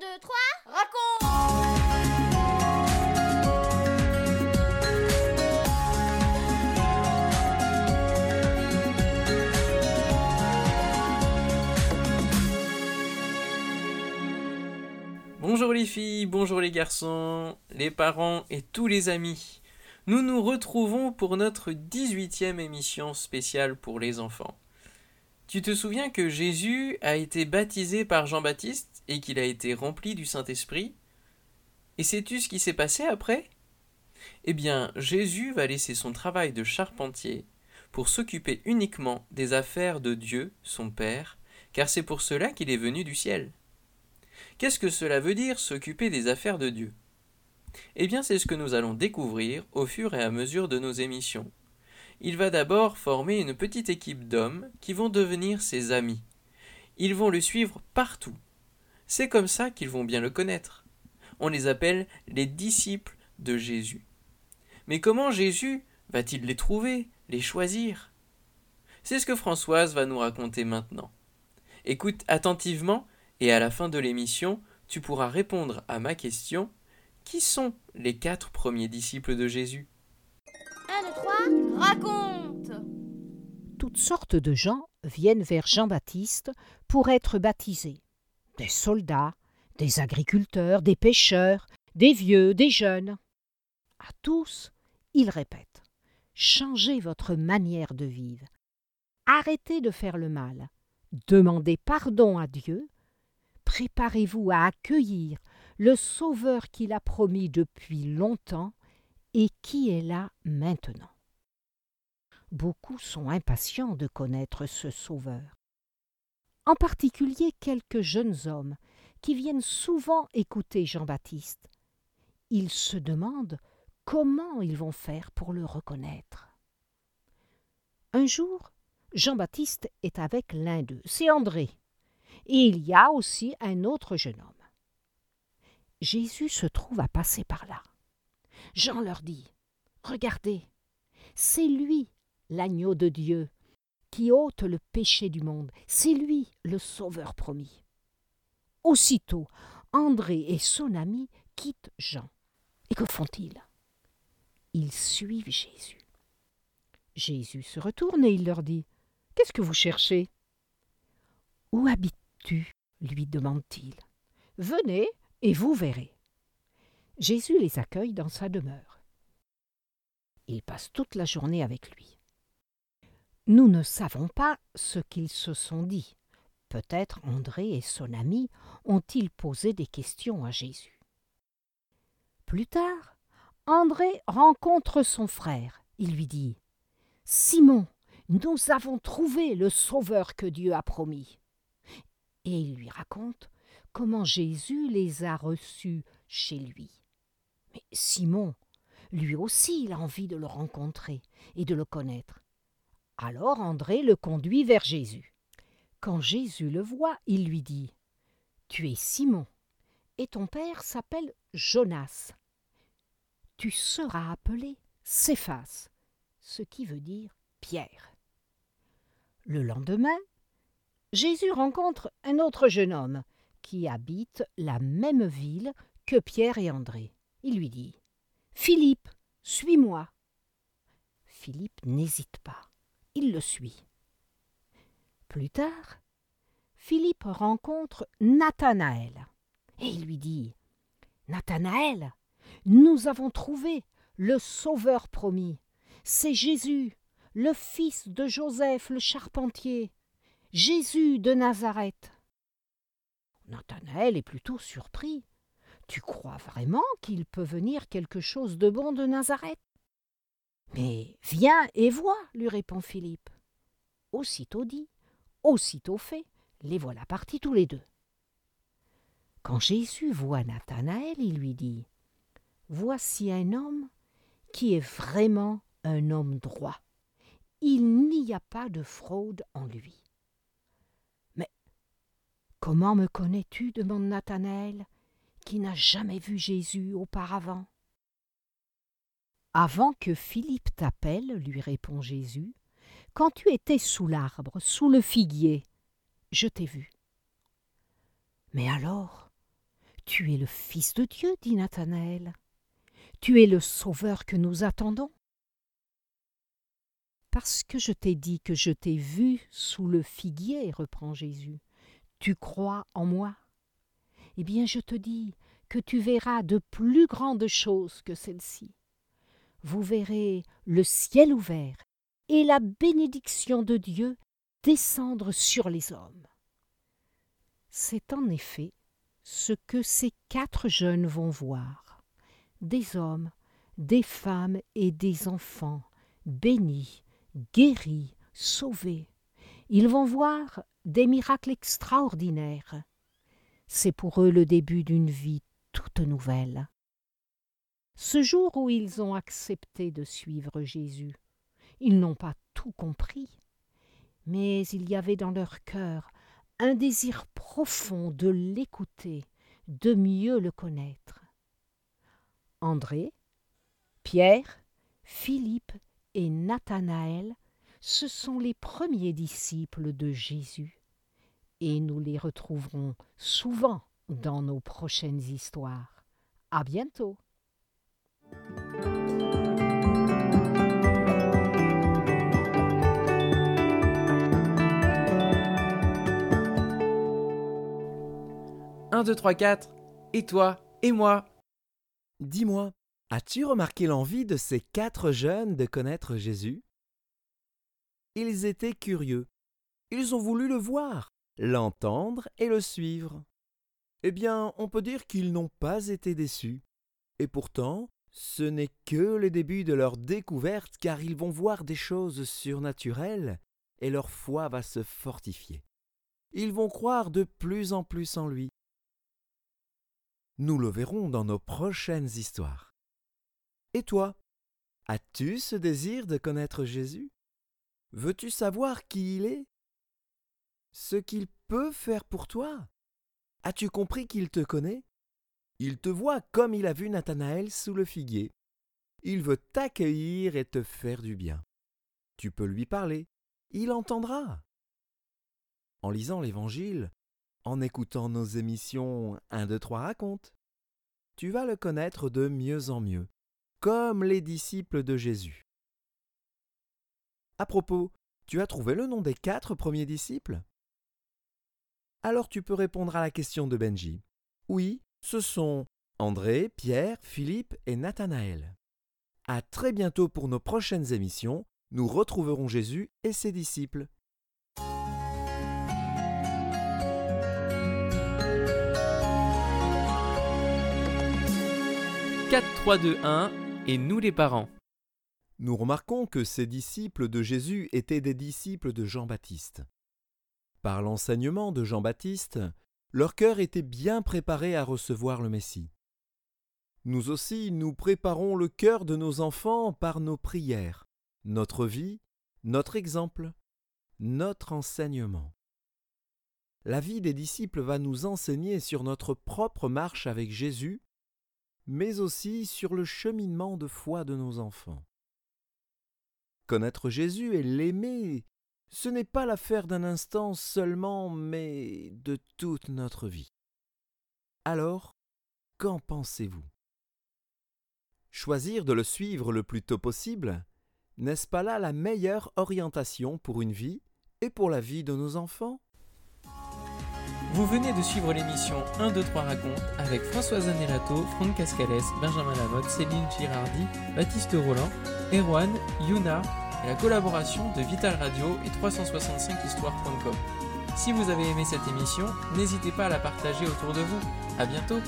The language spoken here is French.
2, 3, raconte Bonjour les filles, bonjour les garçons, les parents et tous les amis. Nous nous retrouvons pour notre 18e émission spéciale pour les enfants. Tu te souviens que Jésus a été baptisé par Jean-Baptiste? Et qu'il a été rempli du Saint-Esprit Et sais-tu ce qui s'est passé après? Eh bien, Jésus va laisser son travail de charpentier pour s'occuper uniquement des affaires de Dieu, son Père, car c'est pour cela qu'il est venu du ciel. Qu'est-ce que cela veut dire s'occuper des affaires de Dieu? Eh bien, c'est ce que nous allons découvrir au fur et à mesure de nos émissions. Il va d'abord former une petite équipe d'hommes qui vont devenir ses amis. Ils vont le suivre partout. C'est comme ça qu'ils vont bien le connaître. On les appelle les disciples de Jésus. Mais comment Jésus va-t-il les trouver, les choisir? C'est ce que Françoise va nous raconter maintenant. Écoute attentivement et à la fin de l'émission, tu pourras répondre à ma question Qui sont les quatre premiers disciples de Jésus? 1, 2, 3, raconte Toutes sortes de gens viennent vers Jean-Baptiste pour être baptisés. Des soldats, des agriculteurs, des pêcheurs, des vieux, des jeunes. À tous, il répète Changez votre manière de vivre. Arrêtez de faire le mal. Demandez pardon à Dieu. Préparez-vous à accueillir le Sauveur qu'il a promis depuis longtemps et qui est là maintenant. Beaucoup sont impatients de connaître ce Sauveur. En particulier quelques jeunes hommes qui viennent souvent écouter Jean-Baptiste. Ils se demandent comment ils vont faire pour le reconnaître. Un jour, Jean-Baptiste est avec l'un d'eux, c'est André, et il y a aussi un autre jeune homme. Jésus se trouve à passer par là. Jean leur dit Regardez, c'est lui, l'agneau de Dieu, qui ôte le péché du monde, c'est lui le Sauveur promis. Aussitôt, André et son ami quittent Jean. Et que font-ils? Ils suivent Jésus. Jésus se retourne et il leur dit Qu'est-ce que vous cherchez Où habites-tu? lui demande-t-il. Venez et vous verrez. Jésus les accueille dans sa demeure. Ils passent toute la journée avec lui. Nous ne savons pas ce qu'ils se sont dit. Peut-être André et son ami ont-ils posé des questions à Jésus. Plus tard, André rencontre son frère. Il lui dit Simon, nous avons trouvé le Sauveur que Dieu a promis. Et il lui raconte comment Jésus les a reçus chez lui. Mais Simon, lui aussi, il a envie de le rencontrer et de le connaître. Alors André le conduit vers Jésus. Quand Jésus le voit, il lui dit Tu es Simon, et ton père s'appelle Jonas. Tu seras appelé Céphas, ce qui veut dire Pierre. Le lendemain, Jésus rencontre un autre jeune homme qui habite la même ville que Pierre et André. Il lui dit Philippe, suis-moi. Philippe n'hésite pas. Le suit. Plus tard, Philippe rencontre Nathanaël et il lui dit Nathanaël, nous avons trouvé le Sauveur promis. C'est Jésus, le fils de Joseph le charpentier, Jésus de Nazareth. Nathanaël est plutôt surpris. Tu crois vraiment qu'il peut venir quelque chose de bon de Nazareth? Mais viens et vois, lui répond Philippe. Aussitôt dit, aussitôt fait, les voilà partis tous les deux. Quand Jésus voit Nathanaël, il lui dit Voici un homme qui est vraiment un homme droit. Il n'y a pas de fraude en lui. Mais comment me connais-tu? demande Nathanaël, qui n'a jamais vu Jésus auparavant. Avant que Philippe t'appelle, lui répond Jésus, quand tu étais sous l'arbre, sous le figuier, je t'ai vu. Mais alors, Tu es le Fils de Dieu, dit Nathanaël. Tu es le Sauveur que nous attendons. Parce que je t'ai dit que je t'ai vu sous le figuier, reprend Jésus, tu crois en moi Eh bien je te dis que tu verras de plus grandes choses que celles-ci. Vous verrez le ciel ouvert et la bénédiction de Dieu descendre sur les hommes. C'est en effet ce que ces quatre jeunes vont voir. Des hommes, des femmes et des enfants, bénis, guéris, sauvés. Ils vont voir des miracles extraordinaires. C'est pour eux le début d'une vie toute nouvelle. Ce jour où ils ont accepté de suivre Jésus, ils n'ont pas tout compris, mais il y avait dans leur cœur un désir profond de l'écouter, de mieux le connaître. André, Pierre, Philippe et Nathanaël, ce sont les premiers disciples de Jésus, et nous les retrouverons souvent dans nos prochaines histoires. À bientôt! Un, deux, trois, quatre. Et toi Et moi? Dis-moi, as-tu remarqué l'envie de ces quatre jeunes de connaître Jésus? Ils étaient curieux. Ils ont voulu le voir, l'entendre et le suivre. Eh bien, on peut dire qu'ils n'ont pas été déçus. Et pourtant, ce n'est que le début de leur découverte car ils vont voir des choses surnaturelles et leur foi va se fortifier. Ils vont croire de plus en plus en lui. Nous le verrons dans nos prochaines histoires. Et toi, as-tu ce désir de connaître Jésus? Veux-tu savoir qui il est? Ce qu'il peut faire pour toi? As-tu compris qu'il te connaît? Il te voit comme il a vu Nathanaël sous le figuier. Il veut t'accueillir et te faire du bien. Tu peux lui parler, il entendra. En lisant l'Évangile, en écoutant nos émissions 1, 2, 3 raconte, tu vas le connaître de mieux en mieux, comme les disciples de Jésus. À propos, tu as trouvé le nom des quatre premiers disciples? Alors tu peux répondre à la question de Benji. Oui, ce sont André, Pierre, Philippe et Nathanaël. À très bientôt pour nos prochaines émissions. Nous retrouverons Jésus et ses disciples. « 4, 3, 2, 1 et nous les parents. Nous remarquons que ces disciples de Jésus étaient des disciples de Jean-Baptiste. Par l'enseignement de Jean-Baptiste, leur cœur était bien préparé à recevoir le Messie. Nous aussi, nous préparons le cœur de nos enfants par nos prières, notre vie, notre exemple, notre enseignement. La vie des disciples va nous enseigner sur notre propre marche avec Jésus, mais aussi sur le cheminement de foi de nos enfants. Connaître Jésus et l'aimer ce n'est pas l'affaire d'un instant seulement, mais de toute notre vie. Alors, qu'en pensez-vous? Choisir de le suivre le plus tôt possible, n'est-ce pas là la meilleure orientation pour une vie et pour la vie de nos enfants? Vous venez de suivre l'émission 1, 2, 3 raconte avec Françoise Anerato, Franck Cascales, Benjamin Lamotte, Céline Girardi, Baptiste Roland, Erwan, Yuna, et la collaboration de Vital Radio et 365histoire.com. Si vous avez aimé cette émission, n'hésitez pas à la partager autour de vous. À bientôt!